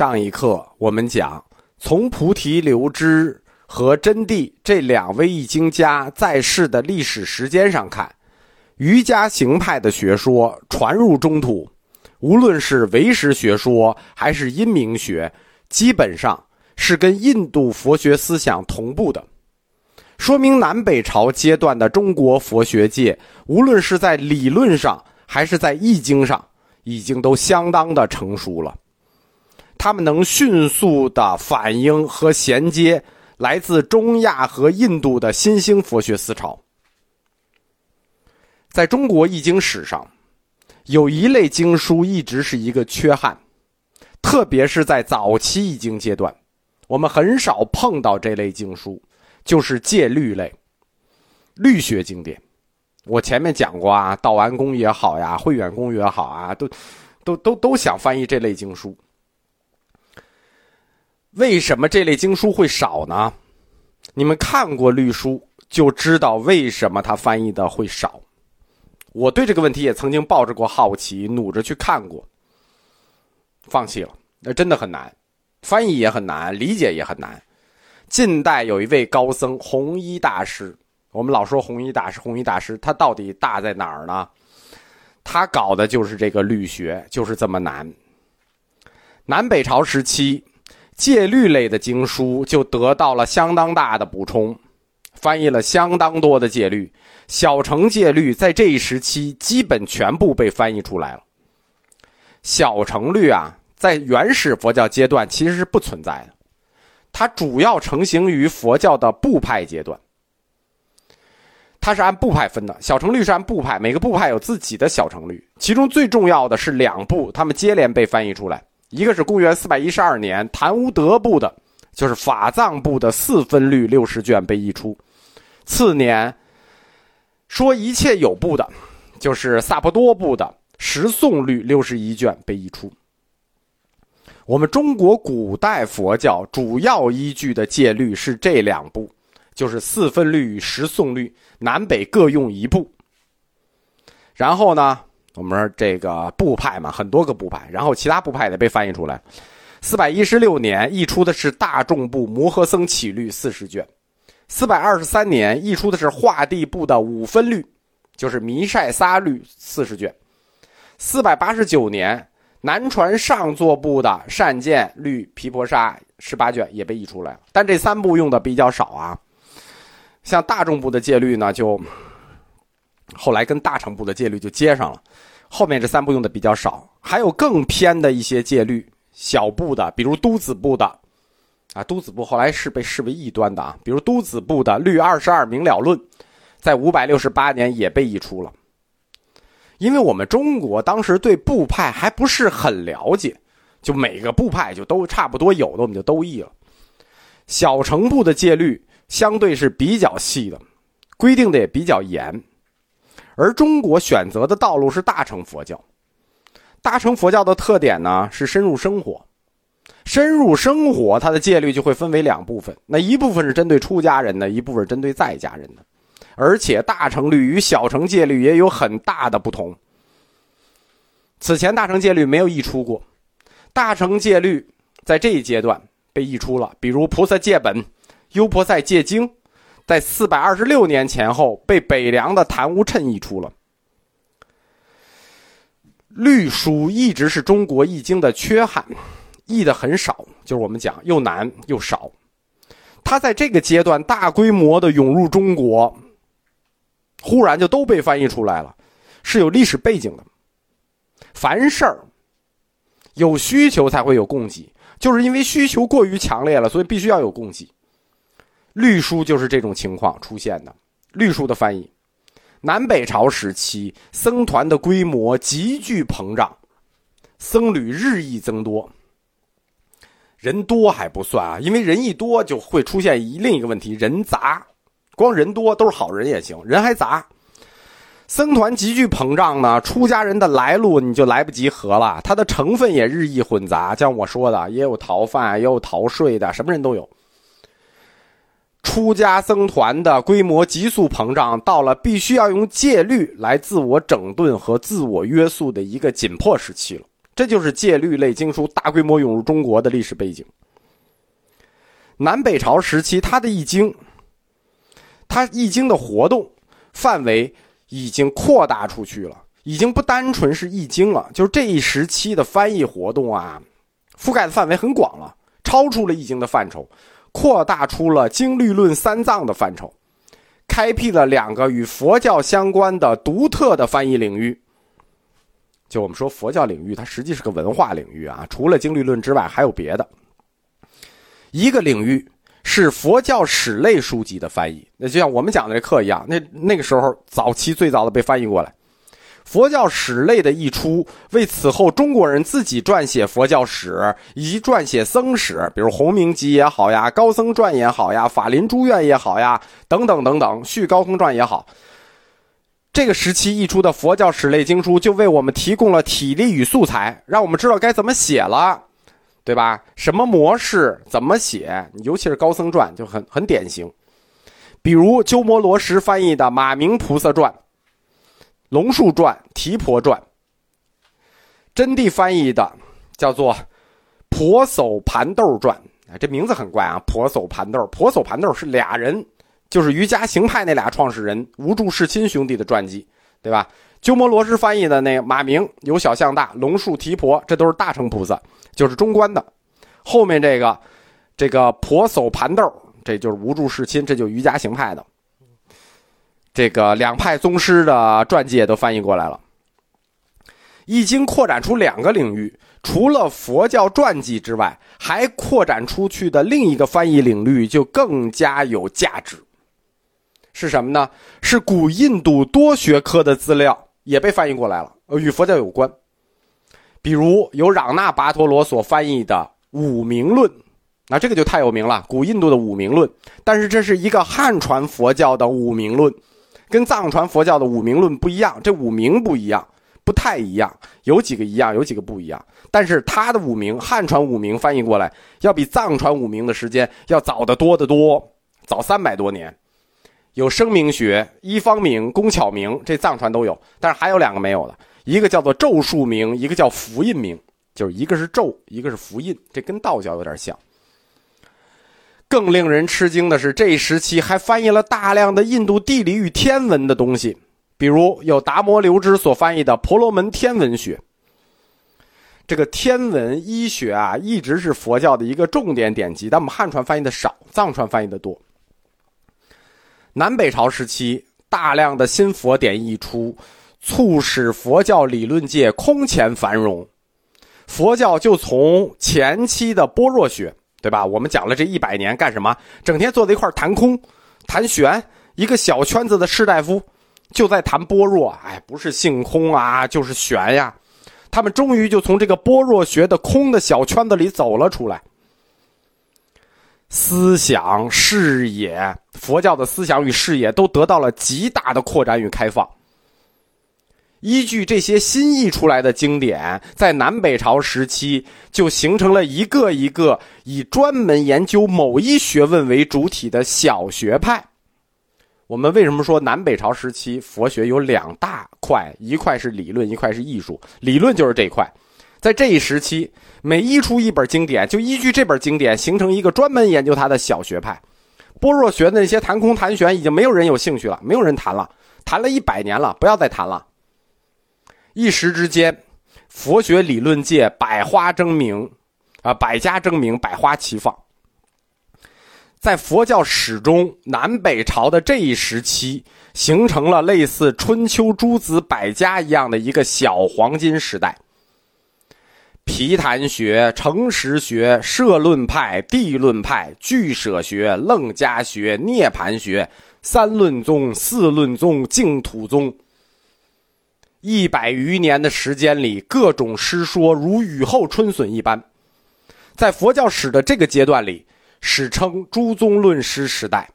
上一课我们讲，从菩提流支和真谛这两位易经家在世的历史时间上看，瑜伽行派的学说传入中土，无论是唯识学说还是阴明学，基本上是跟印度佛学思想同步的，说明南北朝阶段的中国佛学界，无论是在理论上还是在易经上，已经都相当的成熟了。他们能迅速的反映和衔接来自中亚和印度的新兴佛学思潮。在中国易经史上，有一类经书一直是一个缺憾，特别是在早期易经阶段，我们很少碰到这类经书，就是戒律类、律学经典。我前面讲过啊，道安公也好呀，慧远公也好啊，都、都、都都想翻译这类经书。为什么这类经书会少呢？你们看过律书就知道为什么它翻译的会少。我对这个问题也曾经抱着过好奇，努着去看过，放弃了。那真的很难，翻译也很难，理解也很难。近代有一位高僧弘一大师，我们老说弘一大师，弘一大师他到底大在哪儿呢？他搞的就是这个律学，就是这么难。南北朝时期。戒律类的经书就得到了相当大的补充，翻译了相当多的戒律。小乘戒律在这一时期基本全部被翻译出来了。小乘律啊，在原始佛教阶段其实是不存在的，它主要成型于佛教的部派阶段。它是按部派分的，小乘律是按部派，每个部派有自己的小乘律，其中最重要的是两部，它们接连被翻译出来。一个是公元四百一十二年谭无德部的，就是法藏部的四分律六十卷被译出；次年说一切有部的，就是萨婆多部的十颂律六十一卷被译出。我们中国古代佛教主要依据的戒律是这两部，就是四分律与十颂律，南北各用一部。然后呢？我们说这个部派嘛，很多个部派，然后其他部派也被翻译出来。四百一十六年译出的是大众部摩诃僧起律四十卷，四百二十三年译出的是化地部的五分律，就是弥晒撒律四十卷。四百八十九年南传上座部的善见律毗婆沙十八卷也被译出来了，但这三部用的比较少啊。像大众部的戒律呢，就。后来跟大乘部的戒律就接上了，后面这三部用的比较少，还有更偏的一些戒律，小部的，比如都子部的，啊，都子部后来是被视为异端的啊，比如都子部的《律二十二明了论》，在五百六十八年也被译出了。因为我们中国当时对部派还不是很了解，就每个部派就都差不多有的我们就都译了。小乘部的戒律相对是比较细的，规定的也比较严。而中国选择的道路是大乘佛教，大乘佛教的特点呢是深入生活，深入生活，它的戒律就会分为两部分，那一部分是针对出家人的，一部分针对在家人的，而且大乘律与小乘戒律也有很大的不同。此前大乘戒律没有译出过，大乘戒律在这一阶段被译出了，比如《菩萨戒本》《优婆塞戒经》。在四百二十六年前后，被北凉的谭无谶译出了。律书一直是中国易经的缺憾，译的很少，就是我们讲又难又少。它在这个阶段大规模的涌入中国，忽然就都被翻译出来了，是有历史背景的。凡事儿有需求才会有供给，就是因为需求过于强烈了，所以必须要有供给。律书就是这种情况出现的。律书的翻译，南北朝时期僧团的规模急剧膨胀，僧侣日益增多。人多还不算啊，因为人一多就会出现一另一个问题：人杂。光人多都是好人也行，人还杂。僧团急剧膨胀呢，出家人的来路你就来不及合了，它的成分也日益混杂。像我说的，也有逃犯，也有逃税的，什么人都有。出家僧团的规模急速膨胀，到了必须要用戒律来自我整顿和自我约束的一个紧迫时期了。这就是戒律类经书大规模涌入中国的历史背景。南北朝时期，它的易经，它易经的活动范围已经扩大出去了，已经不单纯是易经了，就是这一时期的翻译活动啊，覆盖的范围很广了，超出了易经的范畴，扩大出了经律论三藏的范畴。开辟了两个与佛教相关的独特的翻译领域。就我们说佛教领域，它实际是个文化领域啊，除了经律论之外，还有别的。一个领域是佛教史类书籍的翻译，那就像我们讲的这课一样，那那个时候早期最早的被翻译过来。佛教史类的译出，为此后中国人自己撰写佛教史以及撰写僧史，比如《弘明集》也好呀，《高僧传》也好呀，《法林书院》也好呀，等等等等，《续高僧传》也好，这个时期译出的佛教史类经书，就为我们提供了体力与素材，让我们知道该怎么写了，对吧？什么模式，怎么写？尤其是《高僧传》就很很典型，比如鸠摩罗什翻译的《马明菩萨传》。龙树传、提婆传，真谛翻译的叫做婆叟盘豆传。哎，这名字很怪啊！婆叟盘豆，婆叟盘豆是俩人，就是瑜伽行派那俩创始人无著世亲兄弟的传记，对吧？鸠摩罗什翻译的那个马明由小向大，龙树提婆，这都是大乘菩萨，就是中观的。后面这个这个婆叟盘豆，这就是无著世亲，这就瑜伽行派的。这个两派宗师的传记也都翻译过来了，《易经》扩展出两个领域，除了佛教传记之外，还扩展出去的另一个翻译领域就更加有价值。是什么呢？是古印度多学科的资料也被翻译过来了，呃，与佛教有关。比如由嚷那跋陀罗所翻译的《五明论》，那这个就太有名了，古印度的《五明论》，但是这是一个汉传佛教的《五明论》。跟藏传佛教的五明论不一样，这五明不一样，不太一样，有几个一样，有几个不一样。但是他的五明，汉传五明翻译过来，要比藏传五明的时间要早得多得多，早三百多年。有声明学、一方明、工巧明，这藏传都有，但是还有两个没有的，一个叫做咒术明，一个叫符印明，就是一个是咒，一个是符印，这跟道教有点像。更令人吃惊的是，这一时期还翻译了大量的印度地理与天文的东西，比如有达摩留支所翻译的《婆罗门天文学》。这个天文医学啊，一直是佛教的一个重点典籍，但我们汉传翻译的少，藏传翻译的多。南北朝时期，大量的新佛典译出，促使佛教理论界空前繁荣，佛教就从前期的般若学。对吧？我们讲了这一百年干什么？整天坐在一块谈空、谈玄，一个小圈子的士大夫就在谈般若。哎，不是性空啊，就是玄呀。他们终于就从这个般若学的空的小圈子里走了出来，思想视野，佛教的思想与视野都得到了极大的扩展与开放。依据这些新译出来的经典，在南北朝时期就形成了一个一个以专门研究某一学问为主体的小学派。我们为什么说南北朝时期佛学有两大块？一块是理论，一块是艺术。理论就是这一块，在这一时期，每译出一本经典，就依据这本经典形成一个专门研究它的小学派。般若学的那些谈空谈玄，已经没有人有兴趣了，没有人谈了，谈了一百年了，不要再谈了。一时之间，佛学理论界百花争鸣，啊，百家争鸣，百花齐放。在佛教史中，南北朝的这一时期，形成了类似春秋诸子百家一样的一个小黄金时代。毗昙学、诚实学、社论派、地论派、俱舍学、楞伽学、涅盘学、三论宗、四论宗、净土宗。一百余年的时间里，各种诗说如雨后春笋一般，在佛教史的这个阶段里，史称诸宗论师时代。